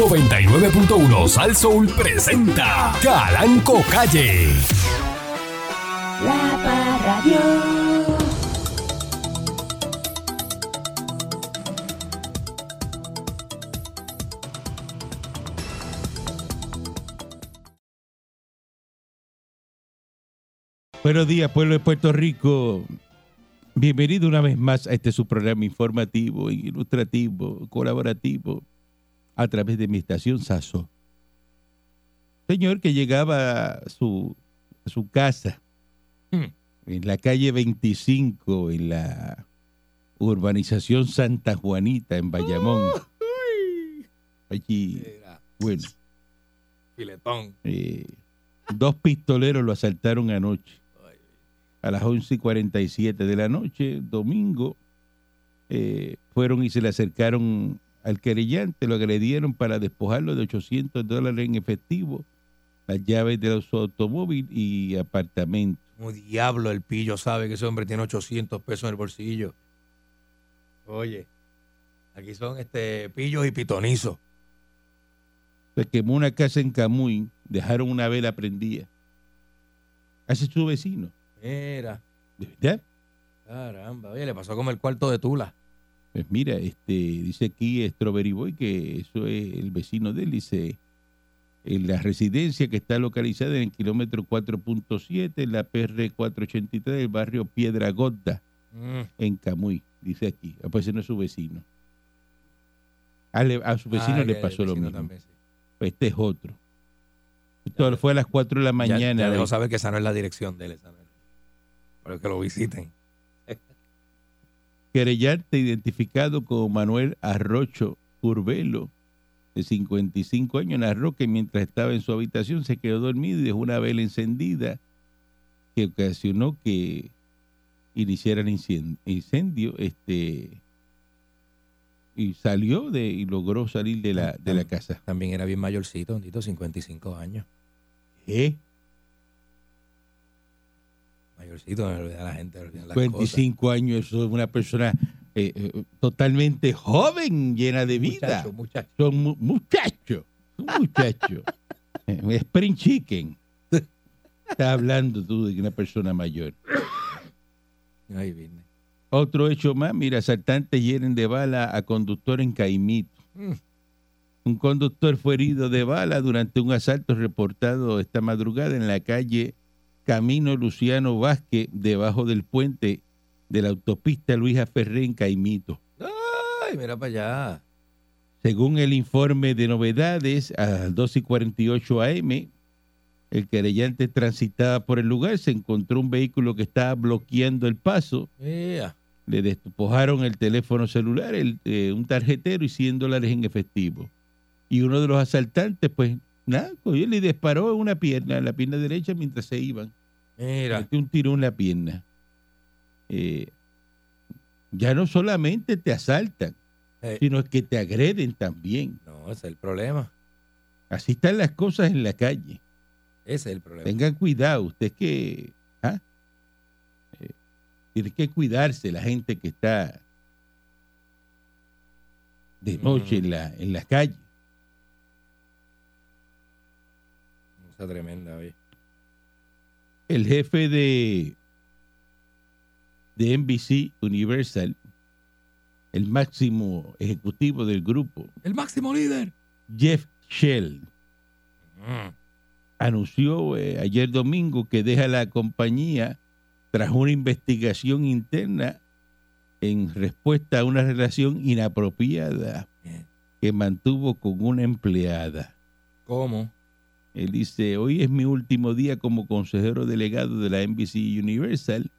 99.1 Sal Soul presenta Calanco Calle. La Parradio. Buenos días, pueblo de Puerto Rico. Bienvenido una vez más a este su programa informativo, ilustrativo, colaborativo, a través de mi estación Saso. Señor que llegaba a su, a su casa en la calle 25, en la urbanización Santa Juanita, en Bayamón. Allí, bueno, Filetón. eh, dos pistoleros lo asaltaron anoche a las 11 y 47 de la noche, domingo, eh, fueron y se le acercaron al querellante, lo agredieron para despojarlo de 800 dólares en efectivo, las llaves de su automóvil y apartamento. Diablo el pillo sabe que ese hombre tiene 800 pesos en el bolsillo. Oye, aquí son este pillos y pitonizos. Se quemó una casa en Camuy, dejaron una vela prendida. Ese es su vecino, Mira, ¿de verdad? caramba. Oye, le pasó como el cuarto de Tula. Pues mira, este, dice aquí Strawberry Boy que eso es el vecino de él, dice, en la residencia que está localizada en el kilómetro 4.7, en la PR 483 del barrio Piedra Gorda, Mm. en Camuy, dice aquí. Ah, Pues ese no es su vecino. A, le- a su vecino Ah, le pasó lo mismo. también, sí. Pues este es otro. Esto fue a las 4 de la Ya- mañana. Ya, dejó hoy. saber que esa no es la dirección de él. esa no es. Pero que lo visiten. Querellante identificado como Manuel Arrocho Curvelo, de 55 años, narró que mientras estaba en su habitación se quedó dormido y dejó una vela encendida que ocasionó que iniciara el incendio, este y salió de y logró salir de la de la casa. También era bien mayorcito, bendito, 55 años. ¿Eh? Mayorcito, me olvida la gente. me las cosas. 55 años, eso es una persona eh, eh, totalmente joven, llena de vida. Muchacho, muchacho. son mu- muchachos, muchacho. Eh, Spring Chicken. Estás hablando tú de una persona mayor. Ay, vine. Otro hecho más, mira, asaltantes hieren de bala a conductor en Caimito. Mm. Un conductor fue herido de bala durante un asalto reportado esta madrugada en la calle Camino Luciano Vázquez, debajo del puente de la autopista Luisa Ferré en Caimito. Ay, mira para allá. Según el informe de novedades, a las 2 y 48 AM, el querellante transitaba por el lugar, se encontró un vehículo que estaba bloqueando el paso, Mira. le despojaron el teléfono celular, el, eh, un tarjetero y 100 dólares en efectivo. Y uno de los asaltantes, pues, nada, cogió le disparó en una pierna, en la pierna derecha, mientras se iban. Mira. Metió un tiro en la pierna. Eh, ya no solamente te asaltan, Eh, sino que te agreden también. no, ese es el problema. Así están las cosas en la calle. Ese es el problema. Tengan cuidado, usted que ¿ah? Eh, tiene que cuidarse la gente que está de noche en la en la calle. Cosa tremenda, oye. El jefe de de NBC Universal, el máximo ejecutivo del grupo, El máximo líder. Jeff Shell, Mm. anunció eh, ayer domingo que deja la compañía tras una investigación interna en respuesta a una relación inapropiada que mantuvo con una empleada. ¿Cómo? Él dice, hoy es mi último día como consejero delegado de la NBC Universal.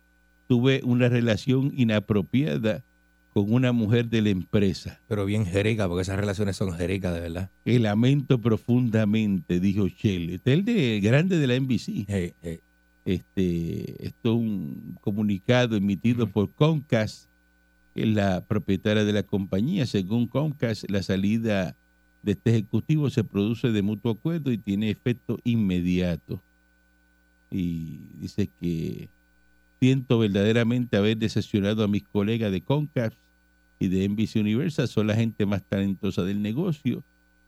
Tuve una relación inapropiada con una mujer de la empresa. Pero bien jerica, porque esas relaciones son jericas, de verdad. Que lamento profundamente, dijo Shell. Este es el de grande de la NBC. Hey, hey. Este, esto es un comunicado emitido por Comcast, que es la propietaria de la compañía. Según Comcast, la salida de este ejecutivo se produce de mutuo acuerdo y tiene efecto inmediato. Y dice que siento verdaderamente haber decepcionado a mis colegas de Comcast y de NBC Universal. Son la gente más talentosa del negocio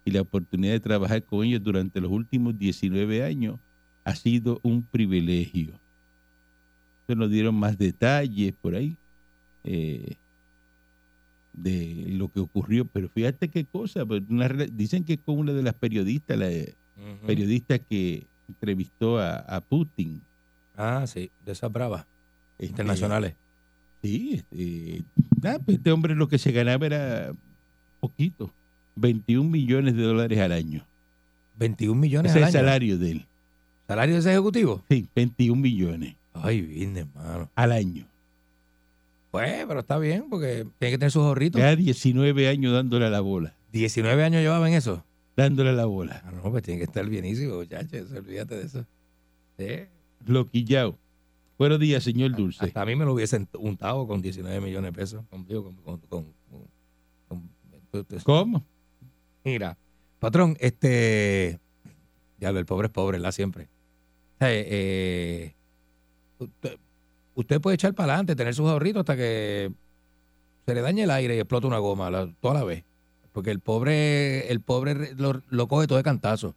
y la oportunidad de trabajar con ellos durante los últimos 19 años ha sido un privilegio. Se nos dieron más detalles por ahí eh, de lo que ocurrió, pero fíjate qué cosa, pues, una dicen que con una de las periodistas, la Ujú. periodista que entrevistó a, a Putin. Ah, sí, de esas bravas este, internacionales. Sí, este, ah, pues este hombre lo que se ganaba era poquito, 21 millones de dólares al año. 21 millones Ese es al el año. salario de él. ¿Salario de ese ejecutivo? Sí, 21 millones Ay, bien, hermano. al año. Pues, pero está bien, porque tiene que tener sus ahorritos. Cada 19 años dándole a la bola, 19 años llevaba en eso. dándole a la bola. Ah, no, pues tiene que estar bienísimo, muchachos. Olvídate de eso. Sí. Loquillao. Buenos días, señor Dulce. Hasta a mí me lo hubiesen untado con 19 millones de pesos. Con, con- ¿Cómo? Mira, patrón, este. Ya el pobre es pobre, ¿verdad? Siempre. Sea, eh, usted, puede echar para adelante, tener sus ahorritos hasta que se le dañe el aire y explota una goma la- toda la vez. Porque el pobre, el pobre lo, lo coge todo de cantazo.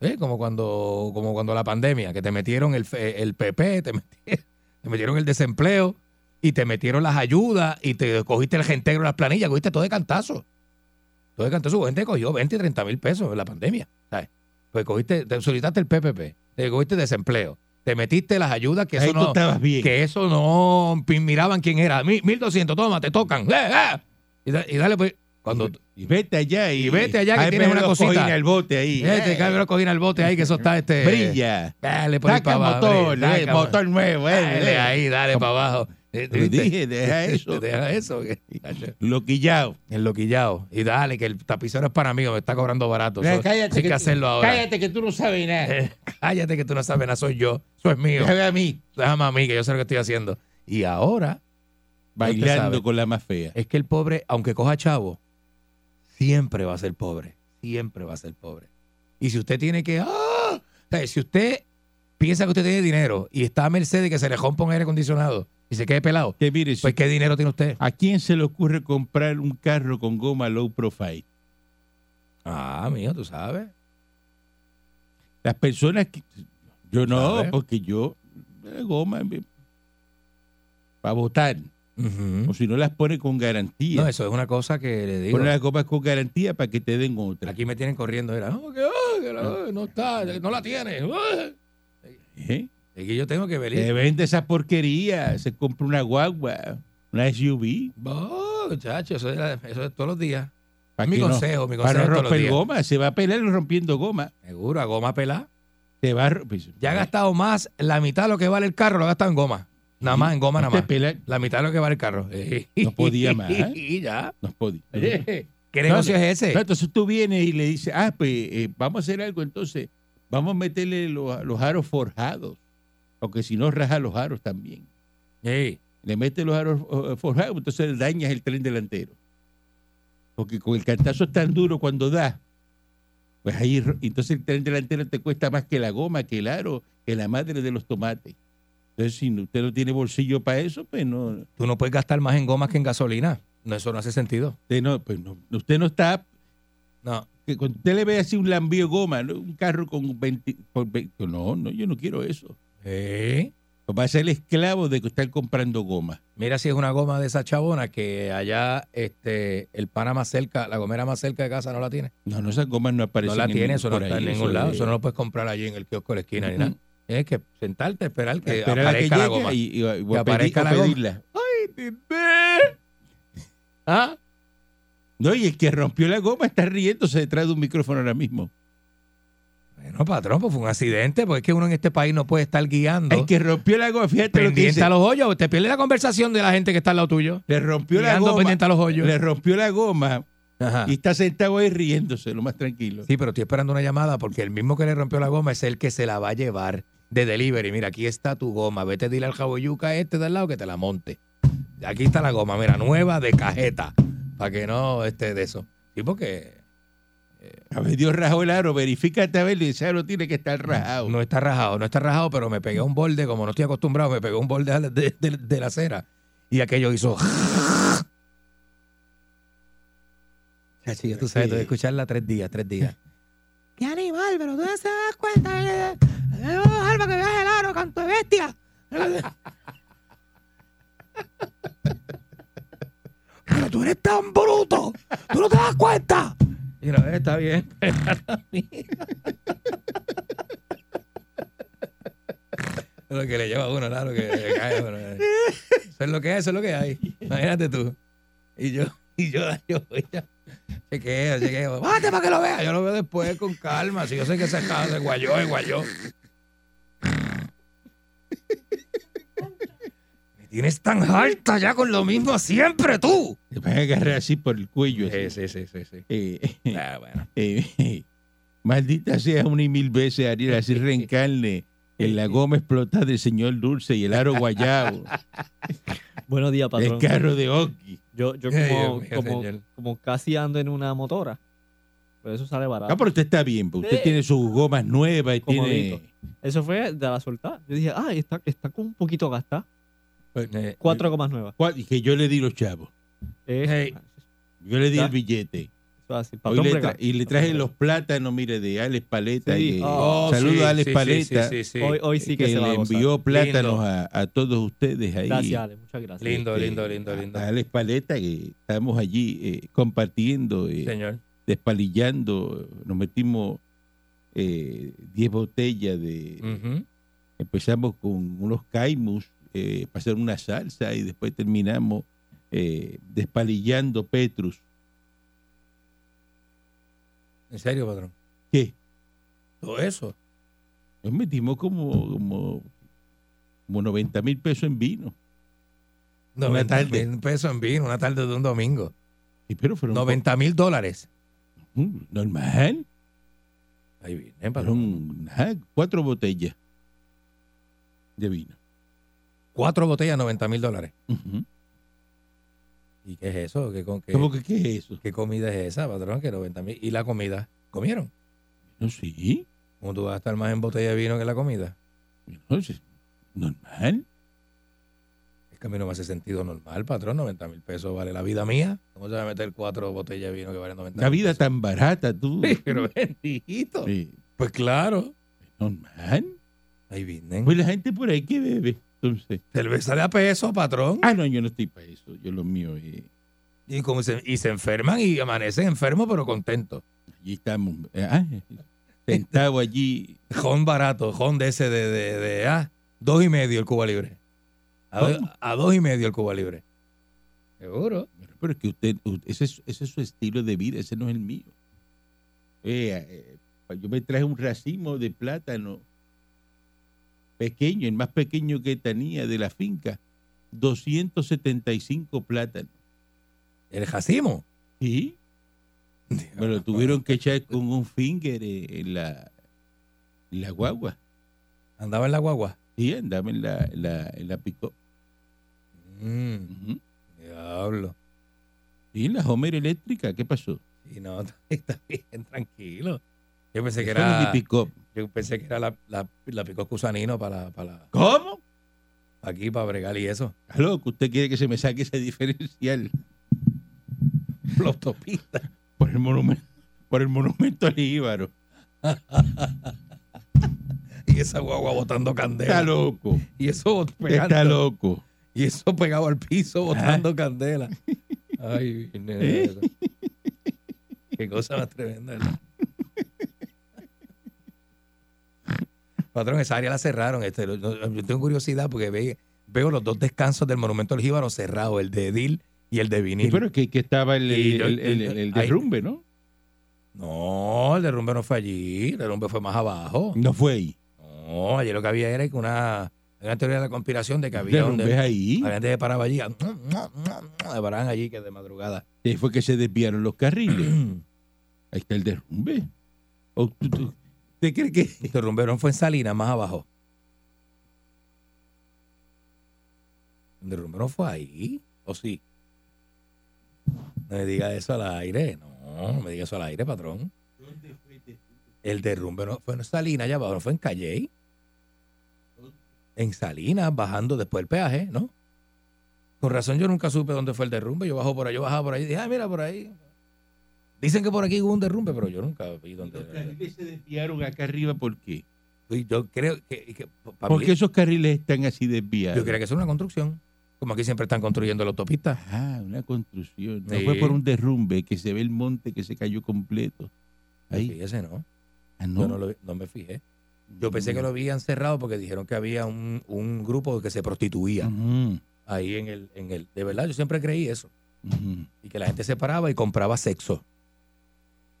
¿Eh? Como cuando, como cuando la pandemia, que te metieron el, el PP, te metieron, el desempleo y te metieron las ayudas y te cogiste el reintegro de las planillas, cogiste todo de cantazo. Todo de cantazo, gente cogió 20 y 30 mil pesos en la pandemia. ¿sabes? Pues cogiste, te solicitaste el PPP, te cogiste desempleo, te metiste las ayudas que Ahí eso no, estabas bien. que eso no miraban quién era. Mil- 1200, toma, te tocan. ¡Eh, eh! Y, da- y dale, pues, cuando Y vete allá y, Y vete allá que tienes una cosita. al bote ahí. eh, te Eh, cae la cojina al bote ahí, que eso está este. Brilla. Dale por ahí para abajo. motor, dale, eh, saca- motor nuevo. Dale eh. ahí, dale para abajo. Eh, Te dije, deja eso. Deja eso. Loquillao. El loquillao. Y dale, que el tapicero es para mí, me está cobrando barato. Cállate hay que tú- hacerlo ahora. Cállate que tú no sabes nada. Eh, cállate que tú no sabes nada, soy yo. Eso es mío. Déjame a mí Déjame a mí, que yo sé lo que estoy haciendo. Y ahora, bailando con la más fea. es que el pobre, aunque coja chavo, siempre va a ser pobre. Siempre va a ser pobre. Y si usted tiene que. ¡Ah! O sea, si usted piensa que usted tiene dinero y está a merced de que se le rompa un aire acondicionado y se quede pelado, Que mire, si- pues ¿qué dinero tiene usted? ¿a quién se le ocurre comprar un carro con goma low profile? Ah, mío, tú sabes. Las personas que... Yo no, porque yo... eh, Goma... Para votar. O si no las pone con garantía. No, eso es una cosa que le digo. Pone las gomas con garantía para que te den otra. Aquí me tienen corriendo. Era, no, que, ah, que la- no está, no la tiene. ¿Eh? Es que yo tengo que Te venir. vende esa porquería. Se compra una guagua, una SUV. Oh, muchacho, eso, es- eso es todos los días. ¿Para mi no? consejo, mi Para consejo no los romper goma. Se va a pelear rompiendo goma. Seguro, a goma pelada. Te va a pues, Ya ha gastado más, la mitad de lo que vale el carro lo ha gastado en goma. Nada más, en goma nada te más. La mitad de lo que vale el carro. No podía más. Y ya. no podía. ¿Qué negocio no, es ese? no, entonces tú vienes y le dices, ah, pues eh, vamos a hacer algo entonces. Vamos a meterle los, los aros forjados. Porque si no, raja los aros también. Le metes los aros forjados, entonces dañas el tren delantero. Porque con el cantazo es tan duro cuando da. Pues ahí, entonces el tren delantero te cuesta más que la goma, que el aro, que la madre de los tomates. Entonces, si usted no tiene bolsillo para eso, pues no, tú no puedes gastar más en gomas que en gasolina. No, eso no hace sentido. usted no, pues no, usted no está No. que cuando usted le ve así un lambío goma, ¿no? un carro con 20, por 20 no, no, yo no quiero eso. Pues va a ser esclavo de que estar comprando goma. Mira si es una goma de esa chabona que allá este el pana más cerca, la gomera más cerca de casa no la tiene. No, no, esas gomas no No aparecen. la en tiene, eso no está en ningún lado. es- Eso no lo puedes comprar allí en el kiosco de la esquina ni nada. Tienes que sentarte, esperar que Espera a la que aparezca la llegue goma. y, y- y pedir- aparezca la goma. pedirla. ¡Ay, Tite! ¿Ah? No, y el que rompió la goma está riéndose detrás de un micrófono ahora mismo. Bueno, patrón, pues fue un accidente, porque es que uno en este país no puede estar guiando El que rompió la goma, fíjate lo que pendiente dice. a los hoyos. Te pierde la conversación de la gente que está al lado tuyo. Le rompió la goma. pendiente a los hoyos. Le rompió la goma Ajá. y está sentado ahí riéndose, lo más tranquilo. Sí, pero estoy esperando una llamada porque el mismo que le rompió la goma es el que se la va a llevar de delivery. Mira, aquí está tu goma. Vete, dile al jaboyuca este del lado que te la monte. Aquí está la goma, mira, nueva de cajeta. Para que no esté de eso. Sí, porque A ver, Dios rajó el aro, verifícate a ver, ese aro tiene que estar rajado. no está rajado, no está rajado, pero me pegué un borde, como no estoy acostumbrado, me pegué un borde de, de- de la acera. Y aquello hizo. Sí, tú sabes, tú debes escucharla tres días, tres días. ¡Qué animal! Pero tú no se das cuenta. Alba, que veas el aro, canto de bestia. Pero tú eres tan bruto. Tú no te das cuenta. Y no, está bien. lo que le lleva a uno, claro, que que cae. bueno, eh. eso es lo que es, eso es lo que hay. Imagínate tú. Y yo, y yo, yo, yo chequeo, chequeo. Bájate para que lo vea. Yo lo veo después con calma. Si yo sé que se, se guayó, se guayó. Tienes tan alta ya con lo mismo siempre tú. Te vas a agarrar así por el cuello. así. Sí, sí, sí, sí. sí. Eh, Ah, bueno. eh, maldita sea una y mil veces, Ariel, así reencarne en la goma explotada del señor Dulce y el aro guayabo, Buenos días, el patrón. carro de Oki. Yo, yo Ay, como, mío, como, como casi ando en una motora. Pero eso sale barato. Ah, pero usted está bien, porque usted Sí. tiene sus gomas nuevas y tiene... Comodito. Eso fue de la soltada. Yo dije, ah, está, está con un poquito gastada. Eh, Cuatro gomas nuevas. ¿Cuál? Y que yo le di los chavos. Eh, Hey. Yo le di Ya. el billete. Hoy Patrón le tra- y le traje los plátanos, mire, de Alex Paleta. Sí. y, Oh, saludo sí, a Alex sí, sí, Paleta, sí, sí, sí. Hoy, hoy sí que, que, se va a le gozar. envió plátanos a, a todos ustedes ahí. Gracias, Ale. Muchas gracias. Lindo, Este, lindo, lindo, lindo. A Alex Paleta, que estamos allí eh, compartiendo, eh, Señor. despalillando. Nos metimos eh, 10 botellas de... Ujú. Empezamos con unos caimus eh, para hacer una salsa y después terminamos eh, despalillando Petrus. En serio, patrón. ¿Qué? Todo eso. Nos metimos como, como, como 90 mil pesos en vino. 90 tarde. mil pesos en vino, una tarde de un domingo. Sí, pero fueron 90 mil dólares. Mm, normal. Ahí viene, patrón. Fueron nada, cuatro botellas de vino. Cuatro botellas, 90 mil dólares. ¿Y qué es eso? ¿Qué, con- qué- ¿Cómo que qué es eso? qué comida es esa, patrón? Que 90 mil. ¿Y la comida? ¿Comieron? No, sí. ¿Cómo tú vas a estar más en botella de vino que la comida? No, sí, normal. Es que a mí no me hace sentido normal, patrón. 90 mil pesos vale la vida mía. ¿Cómo se va a meter cuatro botellas de vino que valen 90 La mil vida pesos? tan barata, tú. Pero bendito. Sí, Pues claro. normal. Ahí vienen. Pues la gente por ahí que bebe. Entonces, Cerveza de a peso, patrón. ah, no, yo no estoy para eso. Yo lo mío es. Y, como se, y se enferman y amanecen enfermos, pero contentos. Allí estamos. eh, ah, sentado allí. Jón barato, jón de ese de, de, de, ah, dos y medio el Cuba Libre. A, do- ¿Cómo? a dos y medio el Cuba Libre. Seguro. Pero es que usted, ese es, ese es su estilo de vida, ese no es el mío. Eh, eh, yo me traje un racimo de plátano pequeño, el más pequeño que tenía de la finca, 275 plátanos. El jacimo. ¿Sí? Me lo tuvieron que echar con un finger eh, en la, en la guagua. Andaba en la guagua. Sí, andaba en la, en la, en la pick-up. Mm, Ujú. diablo. Sí, en la Homer eléctrica, ¿qué pasó? Y no, está bien, tranquilo. Yo pensé que era, yo pensé que era la, la, la Cusanino para, para ¿Cómo? aquí, para bregar y eso. Está loco, usted quiere que se me saque ese diferencial La autopista. por el monumento, por el monumento al Íbaro. Y esa guagua botando Está candela. loco, Y eso pegando. está loco. Y eso pegado al piso botando candela. Ay, nene. Qué cosa más tremenda. Patrón, esa área la cerraron. Este, lo- yo tengo curiosidad porque ve- veo los dos descansos del Monumento al Jíbaro cerrados, el de Edil y el de Sí, Vinil. pero que, que estaba el, Y derrumbe, ¿no? No, el derrumbe no fue allí, el derrumbe fue más abajo. No fue ahí. No, allí lo que había era que una, una teoría de la conspiración de que había Derrumbe donde es ahí. la gente se paraba allí, se paraban allí que de madrugada. Ahí fue que se desviaron los carriles. Ahí está el derrumbe. ¿O tú- tú- ¿Usted cree que El no fue en Salinas, más abajo. El no fue ahí, ¿o sí? No me diga eso al aire, no, no me diga eso al aire, patrón. El derrumbe no fue en Salinas, ya abajo, no fue en Calley. En Salinas, bajando después del peaje, ¿no? Con razón yo nunca supe dónde fue el derrumbe. Yo bajo por ahí, yo bajaba por ahí dije, ah, mira por ahí. Dicen que por aquí hubo un derrumbe, pero yo nunca vi Los donde. carriles se desviaron acá arriba, ¿por qué? Yo creo que, que ¿Por qué esos carriles están así desviados? yo creo que es una construcción. Como aquí siempre están construyendo la autopista. Ah, una construcción. No Sí. fue por un derrumbe que se ve el monte que se cayó completo. Ahí. Fíjese, ¿no? Ah, Yo no, lo- no me fijé. Yo pensé que lo habían cerrado porque dijeron que había un, un grupo que se prostituía ahí en el, en el. De verdad, yo siempre creí eso. Y que la gente se paraba y compraba sexo.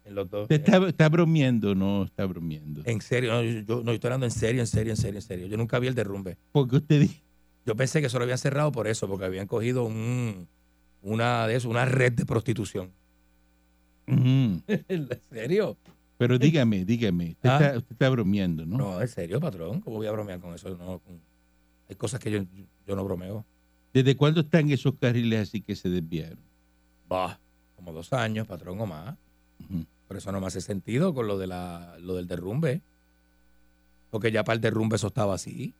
En los dos. Usted está, está bromeando, no está bromeando. En serio, no, yo, yo- no, estoy hablando en serio, en serio, en serio, en serio. Yo nunca vi el derrumbe. Porque usted dice, Yo pensé que eso lo habían cerrado por eso, porque habían cogido un, una de eso, una red de prostitución. ¿En serio? pero dígame, dígame, usted, Ah. está, usted está bromeando, ¿no? No, en serio, patrón. ¿Cómo voy a bromear con eso? No, con- hay cosas que yo, yo no bromeo. ¿Desde cuándo están esos carriles así que se desviaron? Bah, como dos años, patrón, o más. Ujú. Por eso no me hace sentido con lo, de la, lo del derrumbe. Porque ya para el derrumbe eso estaba así.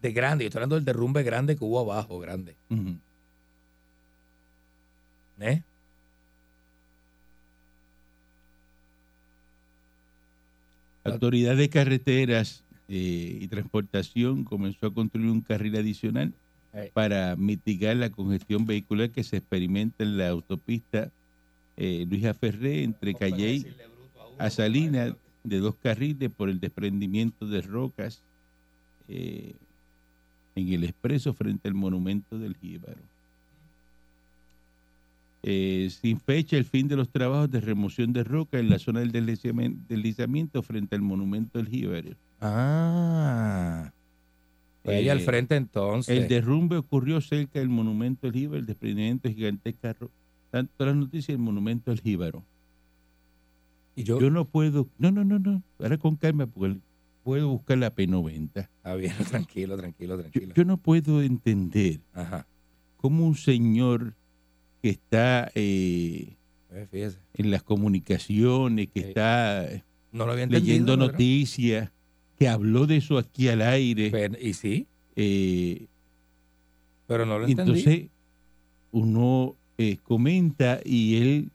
De grande, yo estoy hablando del derrumbe grande que hubo abajo, grande. Ujú. ¿Eh? La Autoridad de Carreteras eh, y Transportación comenzó a construir un carril adicional para mitigar la congestión vehicular que se experimenta en la autopista eh, Luisa Ferré entre Calley a Salinas de dos carriles por el desprendimiento de rocas eh, en el expreso frente al monumento del Jíbaro. Eh, sin fecha el fin de los trabajos de remoción de roca en la zona del deslizamiento, frente al monumento del Jíbaro. Ah. Pues ahí al Eh, frente entonces. El derrumbe ocurrió cerca del monumento del Jíbaro, el desprendimiento gigantesca, ro- tanto las noticias del monumento del Jíbaro. y yo, Yo no puedo, no, no, no, no, ahora con calma, porque puedo buscar la P90. Ah, bien, tranquilo, tranquilo, tranquilo. yo no puedo entender Ajá. cómo un señor que está eh, Eh, en las comunicaciones, que Sí. está No lo había entendido. leyendo noticias, que habló de eso aquí al aire, Pero- y sí, eh, pero no lo entendí. entonces uno eh, comenta y él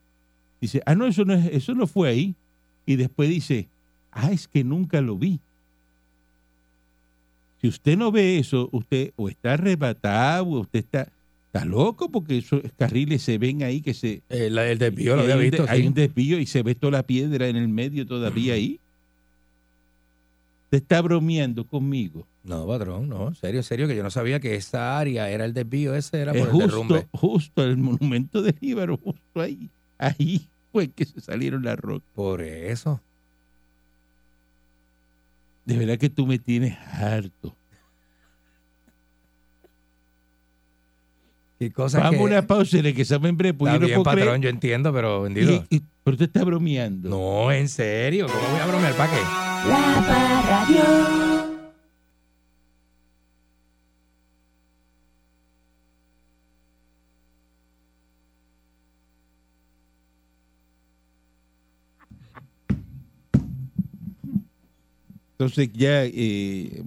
dice, ah, no, eso no, es, eso no fue ahí. Y después dice, ah, es que nunca lo vi. Si usted no ve eso, usted o está arrebatado, o usted está, está loco, porque esos carriles se ven ahí que se... Eh, el desvío lo hay había un visto. Hay sí. un desvío y se ve toda la piedra en el medio todavía ahí. Usted está bromeando conmigo. No, patrón, no, en serio, en serio, que yo no sabía que esa área era el desvío, ese era Es por el justo, derrumbe. justo el monumento de Jíbaro, justo ahí. Ahí fue que se salieron las rocas. Por eso. De verdad que tú me tienes harto. Qué cosa Vamos a que... una pausa en el que saben breve, porque Está no bien, patrón, creer. yo entiendo, pero bendito. Y- y- pero usted está bromeando. No, en serio, ¿cómo voy a bromear? ¿Para qué? La Parradio. Entonces ya eh,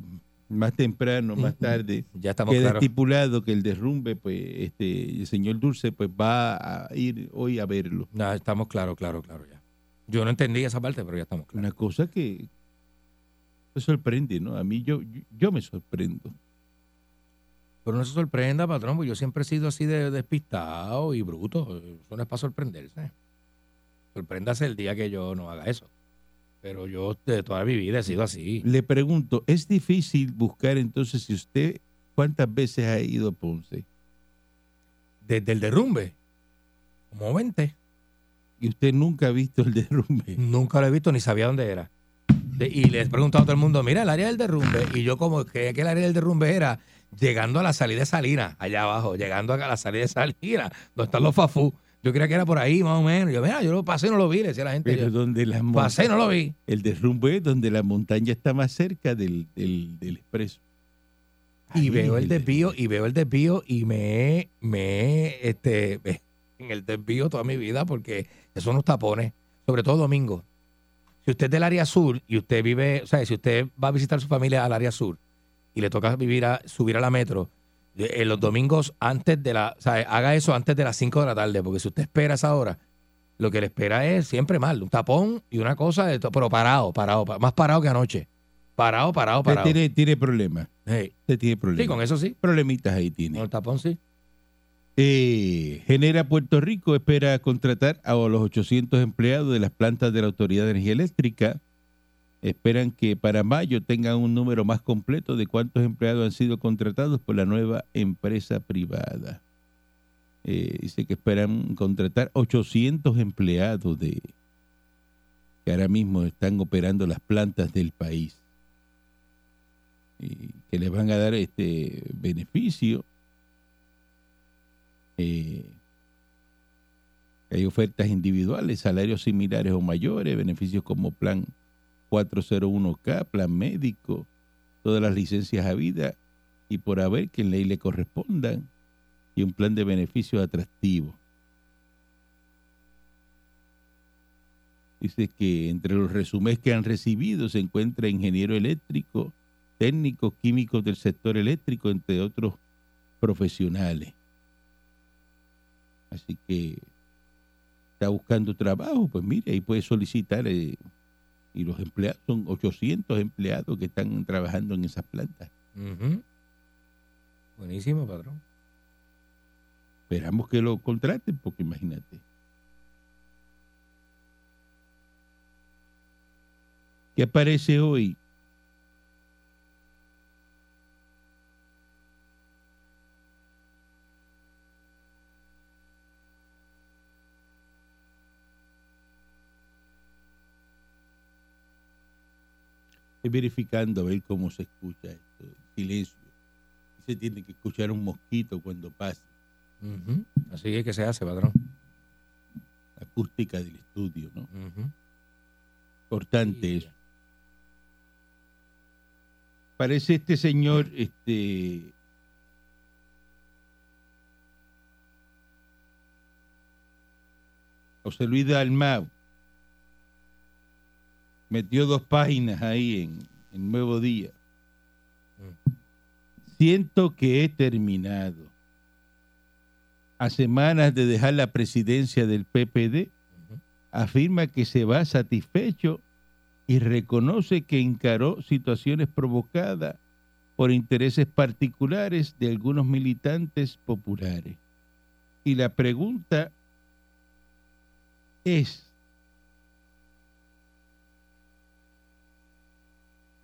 más temprano, más tarde, Ya estamos queda claros. estipulado que el derrumbe, pues este, el señor Dulce pues va a ir hoy a verlo. No, estamos claros, claro, claro, ya. Yo no entendí esa parte, pero ya estamos claros. Una cosa que me sorprende, ¿no? A mí yo, yo, yo me sorprendo. Pero no se sorprenda, patrón, porque yo siempre he sido así de despistado y bruto. Eso no es para sorprenderse. Sorpréndase el día que yo no haga eso. Pero yo de toda mi vida he sido así. Le pregunto, ¿es difícil buscar entonces si usted cuántas veces ha ido a Ponce Desde el derrumbe, como 20, y usted nunca ha visto el derrumbe? nunca lo he visto ni sabía dónde era. De- y les he preguntado a todo el mundo, mira, el área del derrumbe. Y yo como que el área del derrumbe era llegando a la salida de Salinas, allá abajo, llegando a la salida de Salinas, donde están los fafú. Yo creía que era por ahí, más o menos. Yo, mira, yo lo pasé y no lo vi, le decía la gente. Pero yo, donde la pasé y no lo vi. el derrumbe es donde la montaña está más cerca del, del, del expreso. Y veo el desvío, y veo el desvío, y me, me, este, en el desvío toda mi vida, porque eso nos tapones, sobre todo domingo. Si usted es del área sur y usted vive, o sea, si usted va a visitar a su familia al área sur y le toca vivir a, subir a la metro, Eh, los domingos antes de la, o sea, haga eso antes de las 5 de la tarde, porque si usted espera esa hora, lo que le espera es siempre mal, un tapón y una cosa, de pero parado, parado, pa- más parado que anoche. Parado, parado, Usted parado. tiene, tiene problemas. Hey, Usted tiene problemas. Sí, con eso sí. Problemitas ahí tiene. Con el tapón sí. Eh, Genera Puerto Rico espera contratar a los 800 empleados de las plantas de la Autoridad de Energía Eléctrica. Esperan que para mayo tengan un número más completo de cuántos empleados han sido contratados por la nueva empresa privada. Eh, dice que esperan contratar 800 empleados de que ahora mismo están operando las plantas del país y que les van a dar este beneficio eh, hay ofertas individuales, salarios similares o mayores, beneficios como plan 401k, plan médico, todas las licencias a vida y por haber que en ley le correspondan y un plan de beneficios atractivo. Dice que entre los resúmenes que han recibido se encuentra ingeniero eléctrico, técnicos químicos del sector eléctrico, entre otros profesionales. Así que está buscando trabajo, pues mire, ahí puede solicitar. eh, y los empleados, son 800 empleados que están trabajando en esas plantas. Buenísimo, patrón. Esperamos que lo contraten, porque imagínate. ¿Qué aparece hoy? Verificando a ver cómo se escucha esto. Silencio. Se tiene que escuchar un mosquito cuando pase. Así es que se hace, patrón. La acústica del estudio, ¿no? Importante Sí. eso. Parece este señor, este. José Luis Dalmau. Metió dos páginas ahí en el Nuevo Día. Siento que he terminado. A semanas de dejar la presidencia del PPD, afirma que se va satisfecho y reconoce que encaró situaciones provocadas por intereses particulares de algunos militantes populares. Y la pregunta es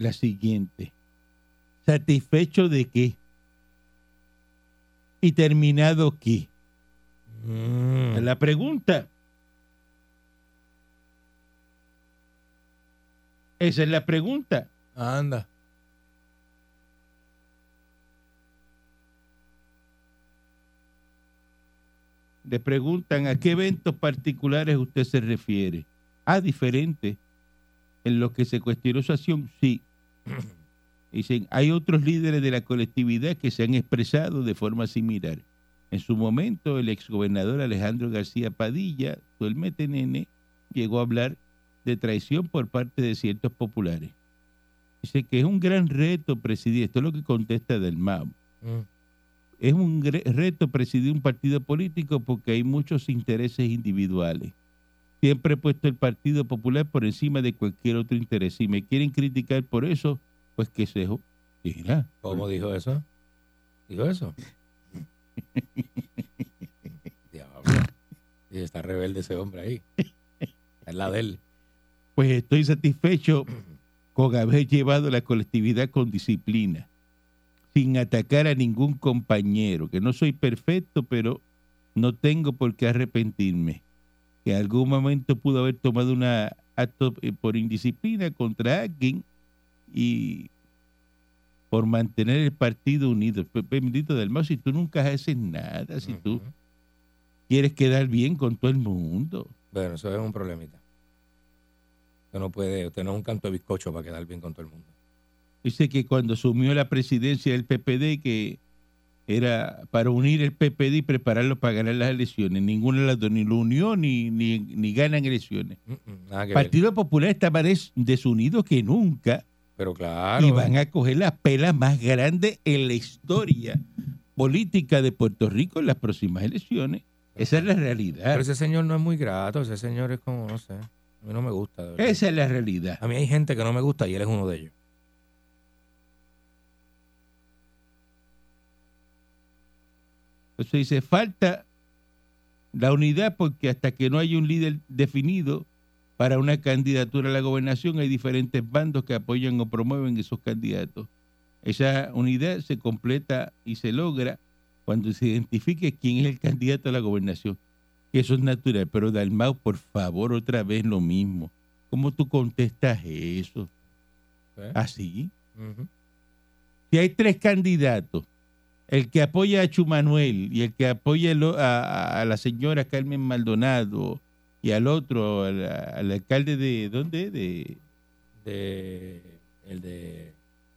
la siguiente. ¿Satisfecho de qué? ¿Y terminado qué? Mm. La pregunta. Esa es la pregunta. Anda. Le preguntan a qué eventos particulares usted se refiere. A diferente. En lo que se cuestionó su acción, sí. Dicen, hay otros líderes de la colectividad que se han expresado de forma similar. En su momento, el exgobernador Alejandro García Padilla, el Metenene, llegó a hablar de traición por parte de ciertos populares. Dice que es un gran reto presidir, esto es lo que contesta del MAU, Mm. es un reto presidir un partido político porque hay muchos intereses individuales. Siempre he puesto el Partido Popular por encima de cualquier otro interés. Si me quieren criticar por eso, pues que se Mira, ¿Cómo dijo eso? ¿Dijo eso? Diablo. Y está rebelde ese hombre ahí. Es la de él. Pues estoy satisfecho con haber llevado la colectividad con disciplina, sin atacar a ningún compañero, que no soy perfecto, pero no tengo por qué arrepentirme. Que en algún momento pudo haber tomado un acto eh, por indisciplina contra alguien y por mantener el partido unido. Bendito del mal, si tú nunca haces nada, si tú quieres quedar bien con todo el mundo. Bueno, eso es un problemita. Usted no puede, usted no es un canto de bizcocho para quedar bien con todo el mundo. Dice que cuando asumió la presidencia del PPD, que era para unir el PPD y prepararlo para ganar las elecciones. Ninguna de las dos, ni lo unió ni, ni, ni ganan elecciones. Mm, mm, El ver. Partido Popular está más des- desunido que nunca Pero claro. y van a coger las pelas más grandes en la historia política de Puerto Rico en las próximas elecciones. Esa es la realidad. Pero ese señor no es muy grato, ese señor es como, no sé, a mí no me gusta. de. Esa es la realidad. A mí hay gente que no me gusta y él es uno de ellos. Entonces dice, falta la unidad porque hasta que no haya un líder definido para una candidatura a la gobernación hay diferentes bandos que apoyan o promueven esos candidatos. Esa unidad se completa y se logra cuando se identifique quién es el candidato a la gobernación. Que eso es natural, pero Dalmau, por favor, otra vez lo mismo. ¿Cómo tú contestas eso? ¿Eh? Así. Ujú. Si hay tres candidatos, el que apoya a Chumanuel y el que apoya a, la señora Carmen Maldonado y al otro, al, al alcalde de, ¿dónde? De De, el de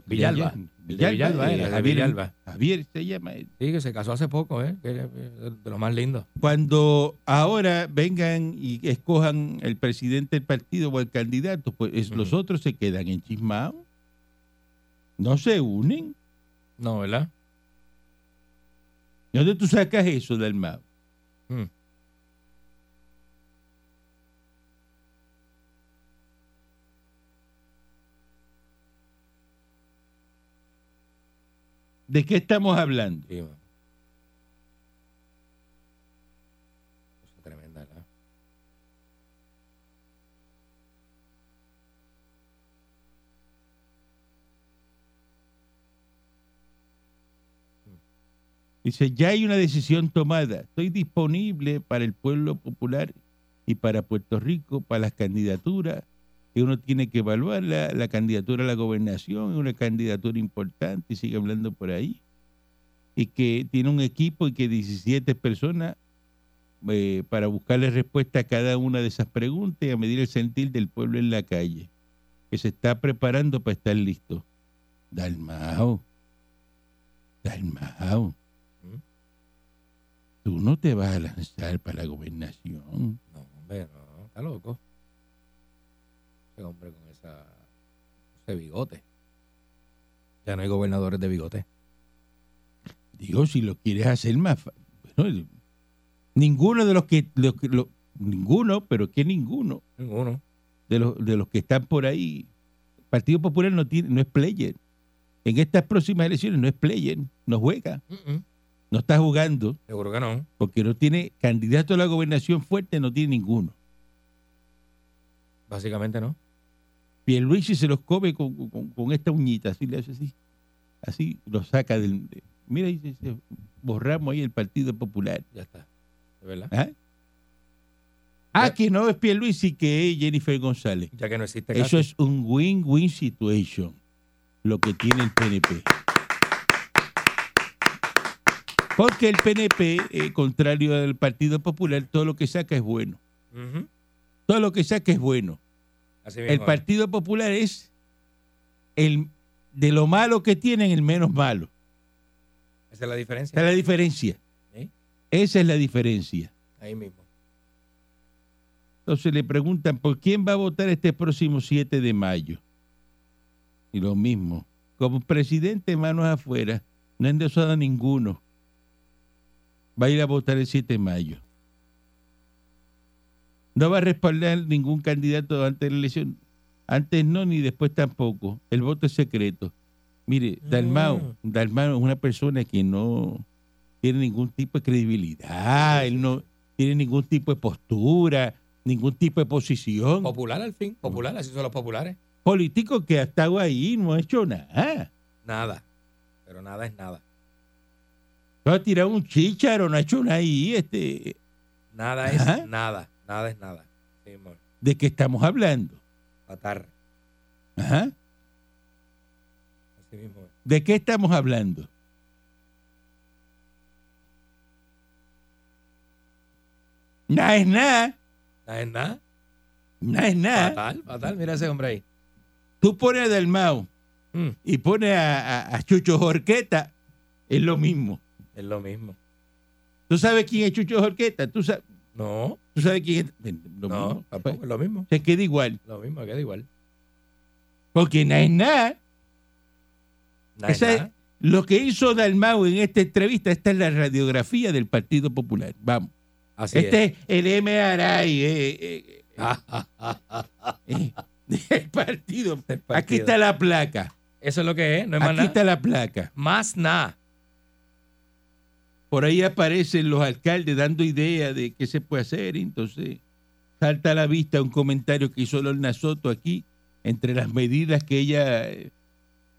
Villalba. de- Villalba, eh, Javier, Villalba. Javier se llama. Sí, que se casó hace poco, ¿eh? Es de lo más lindo. Cuando ahora vengan y escojan el presidente del partido o el candidato, pues es- los otros se quedan enchismados. No se unen. No, ¿verdad? ¿De dónde tú sacas eso, Dalmau? Mm. ¿De qué estamos hablando? Sí, mano. Cosa tremenda, ¿verdad? Dice, ya hay una decisión tomada. Estoy disponible para el pueblo popular y para Puerto Rico, para las candidaturas. Que uno tiene que evaluar la, la candidatura a la gobernación, es una candidatura importante y sigue hablando por ahí. Y que tiene un equipo y que 17 personas eh, para buscarle respuesta a cada una de esas preguntas y a medir el sentir del pueblo en la calle. Que se está preparando para estar listo. Dalmao. Dalmao. Tú no te vas a lanzar para la gobernación. No, hombre, no, está loco. Ese hombre con esa, ese bigote. Ya no hay gobernadores de bigote. Digo, si lo quieres hacer más... Bueno, ninguno de los que... los ninguno, pero que ninguno Ninguno. de los, de los que están por ahí. El Partido Popular no, tiene, no es player. En estas próximas elecciones no es player, no juega, Mm, mm. No está jugando, Seguro que no. porque no tiene candidato a la gobernación fuerte, no tiene ninguno. Básicamente no. Pierluisi se los come con, con- con esta uñita, así le hace así. Así lo saca del... de- mira, se- borramos ahí el Partido Popular. Ya está. ¿De verdad? ¿Ah? Ah, que no es Pierluisi, que es Jennifer González. Ya que no existe Eso es un win-win situation, lo que tiene el PNP. Porque el PNP, eh, contrario al Partido Popular, todo lo que saca es bueno. Todo lo que saca es bueno. Así El mismo. Partido Popular es el de lo malo que tienen, el menos malo. Esa es la diferencia. Esa es la diferencia. Esa es la diferencia. Ahí mismo. Entonces le preguntan, ¿por quién va a votar este próximo 7 de mayo? Y lo mismo, como presidente, manos afuera, no ha endosado a ninguno. Va a ir a votar el 7 de mayo. No va a respaldar ningún candidato antes de la elección. Antes no, ni después tampoco. El voto es secreto. Mire, Dalmao, Dalmao es una persona que no tiene ningún tipo de credibilidad, él no tiene ningún tipo de postura, ningún tipo de posición. Popular al fin. Popular, así son los populares. Político que ha estado ahí no ha hecho nada. Nada. Pero nada es nada. Ha tirado un chícharo, no ha hecho nada ahí. Este, Nada es Ajá. nada. Nada es nada. Sí. ¿De qué estamos hablando? Patar. Ajá. Así mismo. ¿De qué estamos hablando? Nada es nada. Nada es nada. Nada es nada. Fatal, fatal. Mira ese hombre ahí. Tú pones a Dalmao Mm, y pones a, a- a Chucho Jorqueta, es lo mismo. Es lo mismo. ¿Tú sabes quién es Chucho Jorqueta? ¿Tú sabes, No, tú sabes quién es? Lo no, mismo. tampoco es lo mismo. Se queda igual. Lo mismo, queda igual. Porque nada es nada. Nada es lo que hizo Dalmau en esta entrevista, esta es la radiografía del Partido Popular. Vamos. Así este es. el MRI eh, eh, eh, del partido. Aquí está la placa. Eso es lo que es, no es más Aquí nada. está la placa. Más nada. Por ahí aparecen los alcaldes dando idea de qué se puede hacer. Entonces, salta a la vista un comentario que hizo Lorna Soto aquí, entre las medidas que ella eh,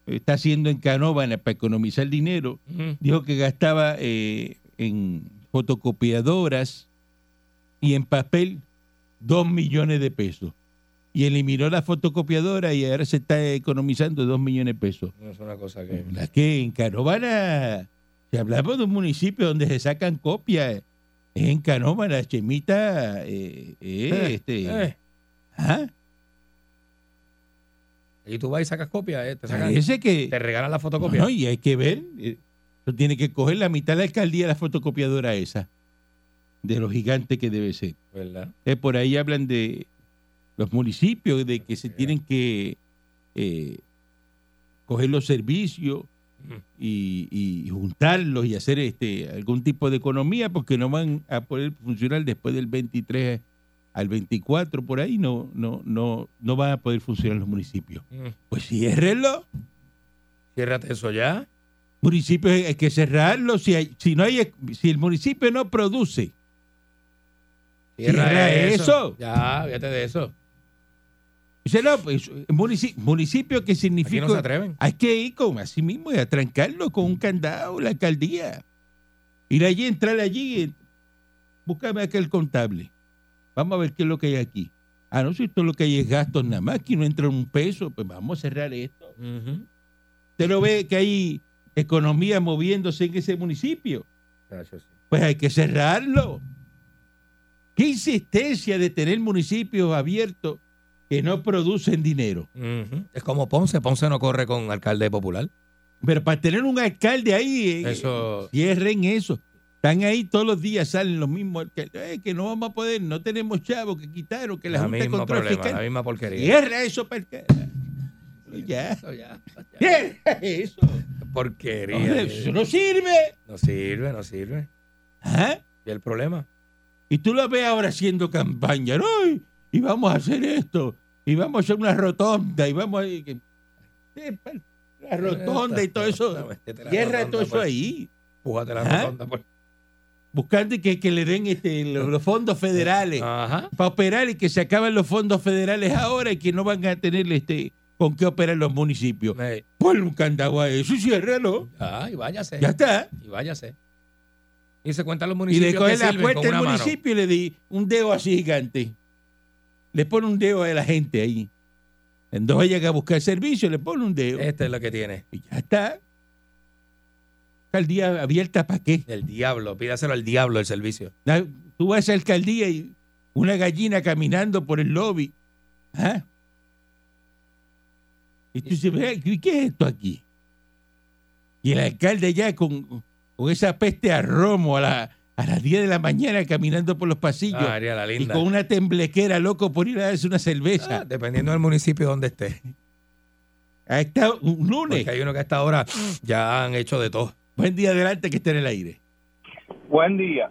está haciendo en Canóvana para economizar dinero. Dijo que gastaba eh, en fotocopiadoras y en papel dos millones de pesos. Y eliminó la fotocopiadora y ahora se está economizando dos millones de pesos. No es una cosa que. La que en Canóvana, si hablamos de un municipio donde se sacan copias, es en Canóvana, Chemita, eh, eh, Eh, este, eh. ¿ah? Y tú vas y sacas copia, eh, te, sacan- parece que, te regalan la fotocopia. no, y hay que ver, eh, tiene que coger la mitad de la alcaldía de la fotocopiadora esa, de lo gigante que debe ser. ¿Verdad? Eh, por ahí hablan de los municipios, de que se tienen que coger los servicios. Y, y juntarlos y hacer este algún tipo de economía porque no van a poder funcionar después del 23 al 24 por ahí no no no no van a poder funcionar los municipios Mm. pues ciérrenlo Ciérrate eso ya. municipios hay que cerrarlos si hay- si no hay si el municipio no produce Cierra eso. Ya, fíjate de eso. Pues, munici- municipio que Aquí significa no se atreven. Hay que ir con así mismo y atrancarlo con un candado, la alcaldía. Ir allí, entrar allí, búscame aquel contable. Vamos a ver qué es lo que hay aquí. Ah, no, si esto lo que hay es gastos nada más, que no entra un peso, pues vamos a cerrar esto. Ujú. Usted lo ve que hay economía moviéndose en ese municipio. Pues hay que cerrarlo. ¿Qué insistencia de tener municipios abiertos que no producen dinero? Es como Ponce. Ponce no corre con alcalde popular. Pero para tener un alcalde ahí, eh, Eso. Cierren eso. Están ahí todos los días, salen los mismos alcaldes. Eh, que no vamos a poder, no tenemos chavos que quitaron, que la, La Junta problema, la misma porquería. Cierra eso, Ya. Eso ya. ya. Cierra eso. Porquería. Eh. eso no sirve. No sirve, no sirve. Ajá. ¿Y el problema? Y tú lo ves ahora haciendo campaña. ¿no? Y- Y vamos a hacer esto. Y vamos a hacer una rotonda. Y vamos a. Eh, pa- La rotonda y todo eso. Métete la Cierra rotonda, todo eso pues. ahí. Pújate la Ajá. rotonda, pues. Buscando que, que le den este, los, los fondos federales. Ajá. para operar y que se acaban los fondos federales ahora y que no van a tener este con qué operar los municipios. Eh, Ponle un candado a eso y ciérralo. ah, y váyase. Ya está. Y váyase. Y se cuentan los Y municipios le coge la puerta del mano. municipio y le di un dedo así gigante. Le pone un dedo a la gente ahí. En dos llega a buscar servicio, le pone un dedo. Este es lo que tiene. Y ya está. Alcaldía abierta para qué. El diablo. Pídaselo al diablo el servicio. Tú vas a la alcaldía y una gallina caminando por el lobby. ¿Ah? Y tú dices, "Ve, ¿y ¿qué es esto aquí? Y el alcalde ya con, con esa peste a romo a, la- a las 10 de la mañana caminando por los pasillos Ah, María la y linda. con una temblequera loco por ir a darse una Ah, cerveza. dependiendo del municipio donde esté. Ha estado un lunes. Porque hay uno que a esta hora ya han hecho de todo. Buen día adelante que esté en el aire. Buen día.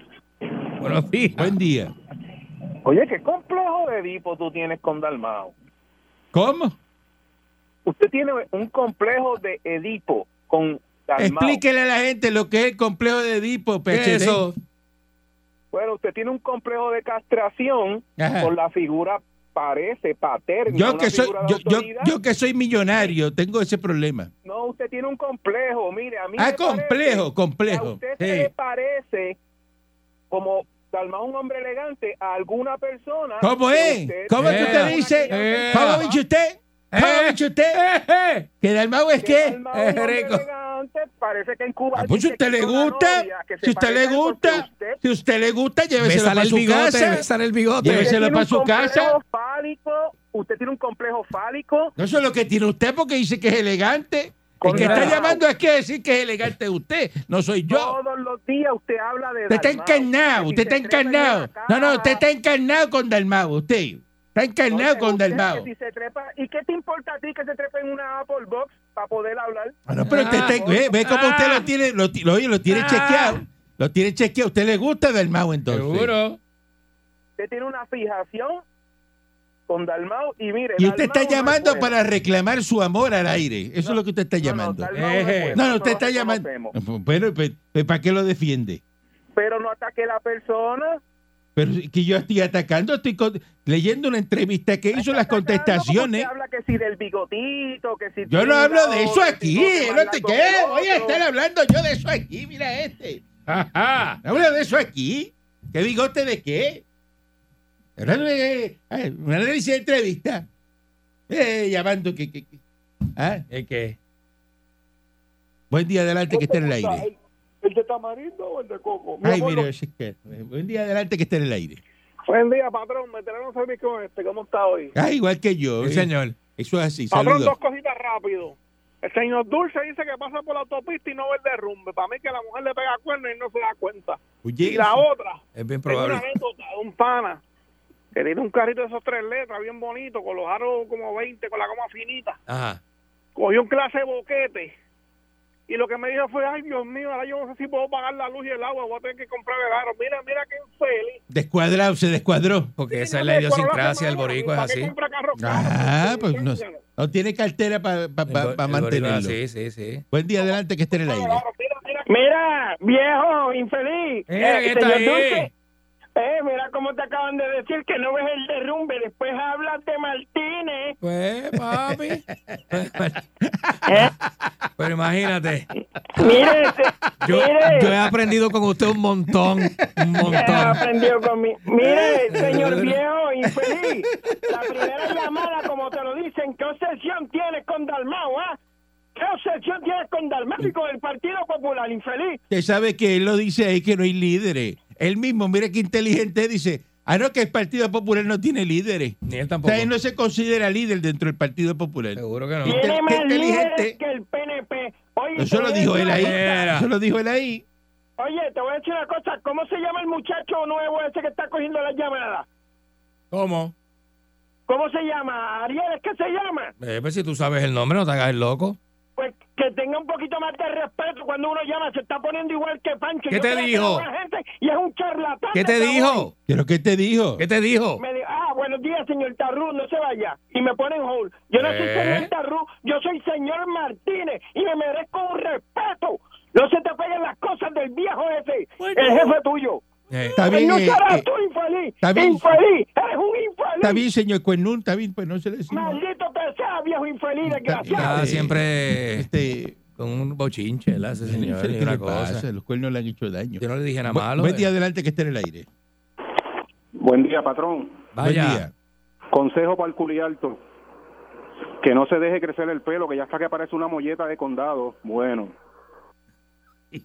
Buenos días. Buen día. Oye, ¿qué complejo de Edipo tú tienes con Dalmao? ¿Cómo? Usted tiene un complejo de Edipo con Dalmao. Explíquele a la gente lo que es el complejo de Edipo, ¿Qué es PHD. eso? Bueno, usted tiene un complejo de castración Ajá. con la figura, parece, paterna. Yo que soy, yo, yo, yo que soy millonario, tengo ese problema. No, usted tiene un complejo. Mire, a mí Ah, me parece complejo, que A complejo. usted Sí. se le parece como Dalmao un hombre elegante a alguna persona. ¿Cómo que es? usted- ¿Cómo Eh, tú te dices? eh, ¿Cómo dice usted? ¿Cómo Eh, dice usted? eh, eh. ¿Que Dalmau es que qué? Es rico. parece que en Cuba Ah, pues si usted que le gusta, que si usted le gusta, si usted le gusta, lléveselo para su casa. el bigote. Lléveselo Usted tiene para un su casa. complejo Fálico, usted tiene un complejo fálico. No eso es lo que tiene usted porque dice que es elegante. El que está llamando aquí a decir que es elegante usted, no soy yo. Todos los días usted habla de Usted está encarnado, que usted está encarnado. No, no, usted está encarnado con Dalmau, usted. Está encarnado Oye, con que si se trepa- ¿Y qué te importa a ti que se trepe en una Apple Box? para poder hablar. Ah, no, pero usted está- ve, ve cómo usted lo tiene, lo, lo- oye, lo tiene chequeado. Lo tiene chequeado. ¿A usted le gusta Dalmau entonces? Seguro. Usted tiene una fijación con Dalmau y mire. Y usted está Dalmau no es llamando bueno. para reclamar su amor al aire. Eso es lo que usted está No, no, llamando. No, es Eh, bueno, No, no, usted está llamando. Bueno, pues, pues, ¿para qué lo defiende? Pero no ataque a la persona. Pero que yo estoy atacando, estoy con- leyendo una entrevista que hizo las contestaciones. habla que si del bigotito, que si Yo no hablo de eso aquí. no te qué. Voy a estar hablando yo de eso aquí. Mira este. Ajá. No hablo de eso aquí. ¿Qué bigote de qué? De eh, un análisis de entrevista. Eh, llamando que. que- que- ¿Ah? ¿Es que? Buen día adelante que esté en el aire. ¿El, de tamarindo o el de coco? Mi Ay, amor, mire, que- eh, buen día adelante que esté en el aire. Buen día, patrón. Un servicio con este. ¿Cómo está hoy? Ah, igual que yo. Sí, eh. señor. Eso es así. Patrón, Saludos. dos cositas rápido. El señor Dulce dice que pasa por la autopista y no ve el derrumbe. Para mí que la mujer le pega cuerno y no se da cuenta. Oye, Y la otra, Es bien es una probable. anécdota de un pana que tiene un carrito de esos tres letras bien bonito, con los aros como 20, con la goma finita. Ajá. Cogió un clase de boquete. Y lo que me dijo fue, ay Dios mío, ahora yo no sé si puedo pagar la luz y el agua, voy a tener que comprar el aro. Mira, mira qué infeliz. Descuadrado, se descuadró. Porque esa es la idiosincrasia del boricua, es semana, ¿para qué así. compra carro? Ah, pues no, no tiene cartera para boricua, mantenerlo. Sí, sí, sí. Buen día adelante que esté en el aire. Mira, viejo, infeliz. Mira, Eh, ¿qué está ahí? Dulce, eh, mira cómo te acaban de decir que no ves el derrumbe. Después hablas de Martínez. Pues, papi. ¿eh? Pero imagínate. Mire, Yo, mire. yo he aprendido con usted un montón. Un montón. aprendió conmigo. Mire, señor viejo, infeliz. La primera llamada, como te lo dicen, ¿qué obsesión tienes con Dalmau, ah? ¿Qué obsesión tienes con Dalmau y con el Partido Popular, infeliz? Usted sabe que él lo dice ahí que no hay líderes. Él mismo, mire qué inteligente, dice, ah, no, que el Partido Popular no tiene líderes. Ni él O tampoco. sea, él no se considera líder dentro del Partido Popular. Seguro que no. Inte- Tiene qué más inteligente. líderes que el PNP. Oye, Eso te lo voy a dijo decir él una ahí. cosa. Eso lo dijo él ahí. Oye, te voy a decir una cosa. ¿Cómo se llama el muchacho nuevo ese que está cogiendo las llamadas? ¿Cómo? ¿Cómo se llama? Ariel, ¿es que se llama? Eh, pues si tú sabes el nombre, no te hagas el loco. Pues que tenga un poquito más de respeto cuando uno llama. Se está poniendo igual que Pancho. ¿Qué Yo te dijo? gente y es un charlatán. ¿Qué te dijo? ¿Pero qué te dijo? ¿Qué te dijo? Me dijo, ah, buenos días, señor Tarrú, no se vaya. Y me pone en hold. Yo no soy ¿Eh? señor Tarrú, yo soy señor Martínez y me merezco un respeto. No se te peguen las cosas del viejo ese, el jefe tuyo. Eh, Está Pues bien, no eh, serás eh, tú, infeliz. está bien. Infeliz, eres un infeliz. está bien, señor Cuernún, está bien, pues no se le. Maldito que sea, viejo infeliz, desgraciado. Ah, siempre Este, con un bochinche, ¿verdad? Ese señor. qué una le cosa. pasa, los cuernos le han hecho daño. Yo no le dije nada Bu- malo. Buen eh. día adelante que esté en el aire. Buen día, patrón. Vaya. Buen día. Consejo para el culialto. Que no se deje crecer el pelo, que ya está que parece una molleta de condado. Bueno.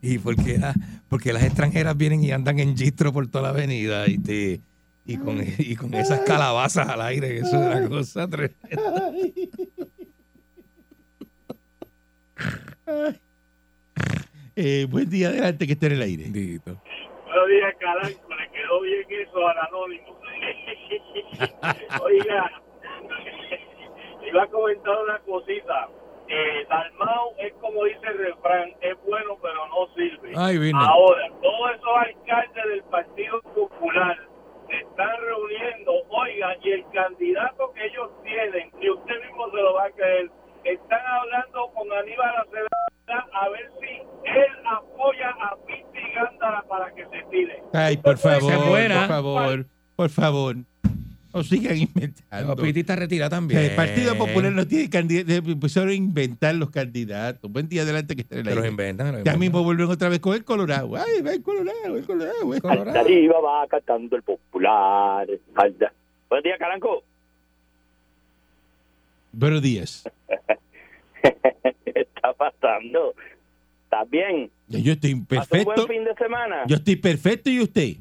Y porque, porque las extranjeras vienen y andan en gistro por toda la avenida y, te, y, con, y con esas calabazas al aire, que eso es una cosa tremenda. Eh, buen día adelante que esté en el aire. Bendito. Buenos días, Caranco. Le quedó bien eso al anónimo. Oiga, iba a comentar una cosita. Eh, Dalmau es como dice el refrán, es bueno pero no sirve. Ay, vino. Ahora, todos esos alcaldes del Partido Popular se están reuniendo, oiga, y el candidato que ellos tienen, y usted mismo se lo va a creer, están hablando con Aníbal Acevedo a ver si él apoya a Piti Gándara para que se tire. Ay, por favor, por favor, por favor. No sigan inventando. Piti está retirada también. El Partido Popular no tiene candidatos, empezaron a inventar los candidatos. Buen día adelante que esté en el Se los inventan. los Ya mismo vuelven otra vez con el Colorado. Ay, va el Colorado, el Colorado. eh. Colorado. Arriba va cantando el popular. Anda. Buenos días, Caranco. Buenos días. ¿Qué está pasando? ¿Estás bien? Yo estoy ¿Pasó un buen perfecto. fin de semana? Yo estoy perfecto y usted.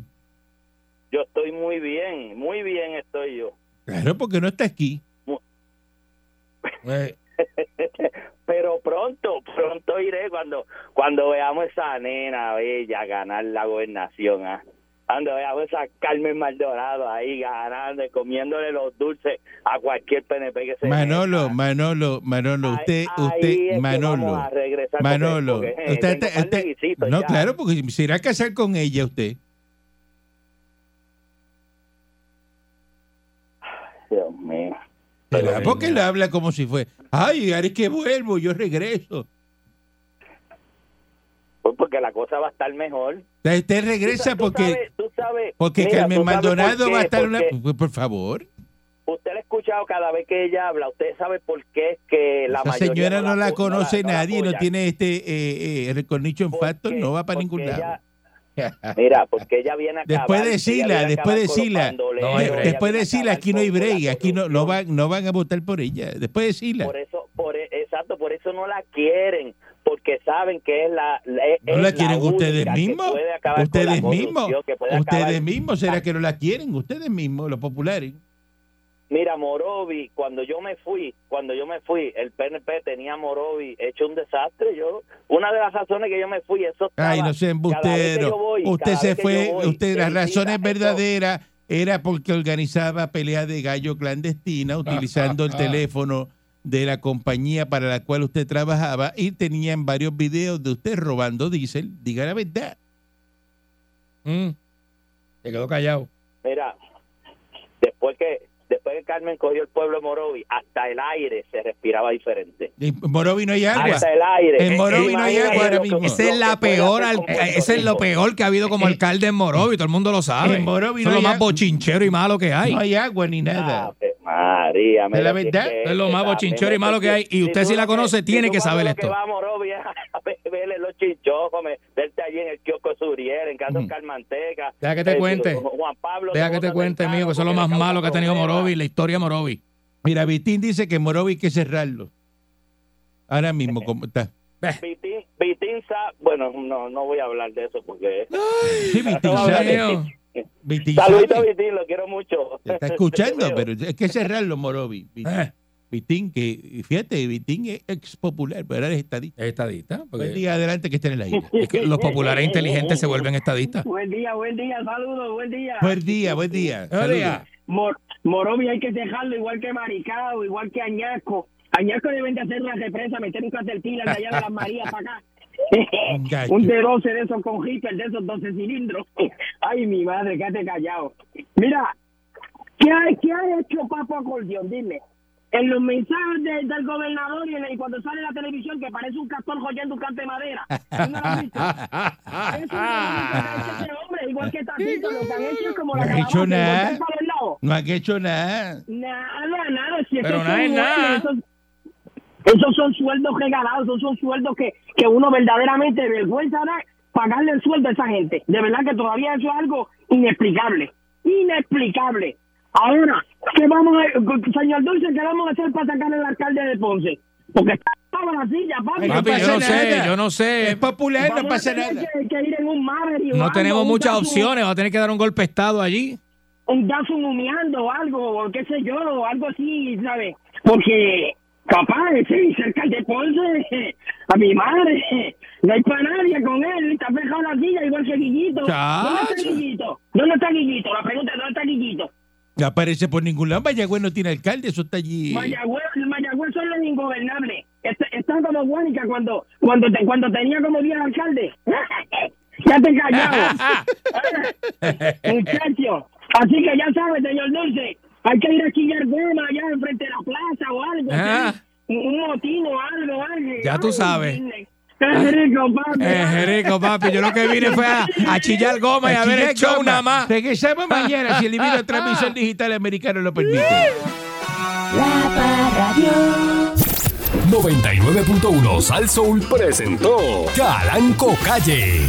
Yo estoy muy bien, muy bien estoy yo. Claro, porque no está aquí. Eh, Pero pronto, pronto iré cuando cuando veamos esa nena bella ganar la gobernación. ¿ah? Ando, vea esa Carmen Maldonado ahí ganando y comiéndole los dulces a cualquier PNP que se Manolo, meta. Manolo, Manolo, Ahí- usted, ahí usted, es que Manolo, vamos a regresar Manolo, porque- porque, eh, usted, tengo usted- de visitos no, ya. claro, porque se irá a casar con ella usted. Dios mío. ¿Verdad? Porque le habla como si fue, ay, ahora es que vuelvo, yo regreso. Pues porque la cosa va a estar mejor. Usted Tú regresa sa- tú porque, sabes- tú sabes- porque mira, Carmen tú sabes Maldonado por va a estar una... Pues, por favor, Usted la ha escuchado cada vez que ella habla. Usted sabe por qué es que la esa mayoría señora no la apo- conoce no la nadie, no apoyan. tiene este eh, eh, recognition factor, no va para ningún lado. ella- Mira, porque ella viene a Después de Sila, después de Sila, No después de Sila, aquí no hay break, aquí no, no, van, no van a votar por ella. Después de Sila. Por eso, por, exacto, por eso no la quieren, porque saben que es la. ¿No la quieren ustedes que mismos? puede acabar con Ustedes mismos. Ustedes mismos, ¿será que no la quieren? Ustedes mismos, los populares. Mira, Morovi, cuando yo me fui, cuando yo me fui, el PNP tenía a Morovi hecho un desastre. Yo, una de las razones que yo me fui, eso estaba, Ay, no que embustero. voy, Usted se fue, voy, usted, las razones eso- verdaderas era porque organizaba peleas de gallo clandestina utilizando el teléfono de la compañía para la cual usted trabajaba y tenían varios videos de usted robando diésel. Diga la verdad. Mm. Se quedó callado. Mira, después que después que Carmen cogió el pueblo de Morovi, hasta el aire se respiraba diferente. En Morovi no hay agua. Hasta el aire. En Morovi no hay agua ahora mismo. Esa es lo la peor, al- ese es lo peor que ha habido como alcalde en Morovi, todo el mundo lo sabe. En Morovi no es lo más bochinchero y malo que hay. No hay agua ni nada. Ave María, ¿Es la mira, si verdad? que- Es lo más bochinchero y malo que hay, y usted si la conoce, tiene tú que saber esto. Que va a Morovi a verle los chinchojos, me- verte allí en el kiosco Suriel, en casa Ujú. Oscar Manteca. Deja que te Eh, cuente. Juan Pablo. Deja te que te cuente, mío, que eso es lo más malo que ha tenido. Morovi, la historia de Morovi. Mira, Vitín dice que Morovi hay que cerrarlo. Ahora mismo, como está. Vitín, Vitín bueno, no, no voy a hablar de eso porque... Sí, Vitín Saludito. Vitín, lo quiero mucho. Te está escuchando, pero hay que cerrarlo, Morovi. Vitín, Eh, Vitín, que fíjate, Vitín es ex popular, pero ahora es estadista. es estadista. Buen día adelante que esté en el aire. es que los populares inteligentes se vuelven estadistas. Buen día, buen día, saludos, buen día. Buen día, buen día. Buen día. Saludos. Mor Morovi hay que dejarlo igual que Maricao, igual que Añasco. Añasco deben de hacer una represa, meter un caterpillar de allá de las Marías para acá. Un gacho. un de 12 de esos con hiper, de esos 12 cilindros. Ay, mi madre, quédate callado. Mira, ¿qué ha, qué ha hecho Papo Acordeón? Dime. En los mensajes de- del gobernador y, en el- y cuando sale la televisión que parece un castor joyendo un cante de madera. ¿Tú no lo has visto? Eso es lo que ha hecho ese hombre, igual que Tatito, lo que han hecho es como la No ha hecho calabaza, nada. No han hecho nada. Nada, nada. Si Pero nada es nada. buenos, Esos, son sueldos regalados, esos son sueldos que, que uno verdaderamente vergüenza da pagarle el sueldo a esa gente. De verdad que todavía eso es algo inexplicable. Inexplicable. Ahora, ¿qué vamos a, señor Dulce, qué vamos a hacer para sacar al alcalde de Ponce? Porque estaba en la silla, papi. Ay, no Papi, yo no sé, yo no Es sé. popular, no Vamos a pasa tener nada. Que, que ir en un Maverick o No algo, tenemos muchas opciones. Va a tener que dar un golpe de estado allí. un Datsun humeando o algo, o qué sé yo, o algo así, ¿sabes? Porque, capaz, sí, cerca de Ponce, a mi madre, no hay para nadie con él, está fijado la silla igual que Guillito. ¿Dónde está. Guillito? ¿Dónde está Guillito? La pregunta es, ¿dónde está Guillito? No aparece por ningún lado. Mayagüez no tiene alcalde, eso está allí. Mayagüez, Mayagüez son los ingobernables. Está, están como Guánica cuando, cuando, te- cuando tenía como 10 alcaldes. ya te callado. Muchacho. Así que ya sabes, señor Dulce, hay que ir a chillar goma allá enfrente de la plaza o algo. Ah. Un, un motín o algo, algo. Ya tú sabes. Es rico, papi. Es rico, papi. Yo lo que vine fue a, a chillar goma y a ver el show goma. nada más. Regresamos mañana si el divino transmisión digital americano lo permite. La Parradio. 99.1 Sal Soul presentó Calanco Calle.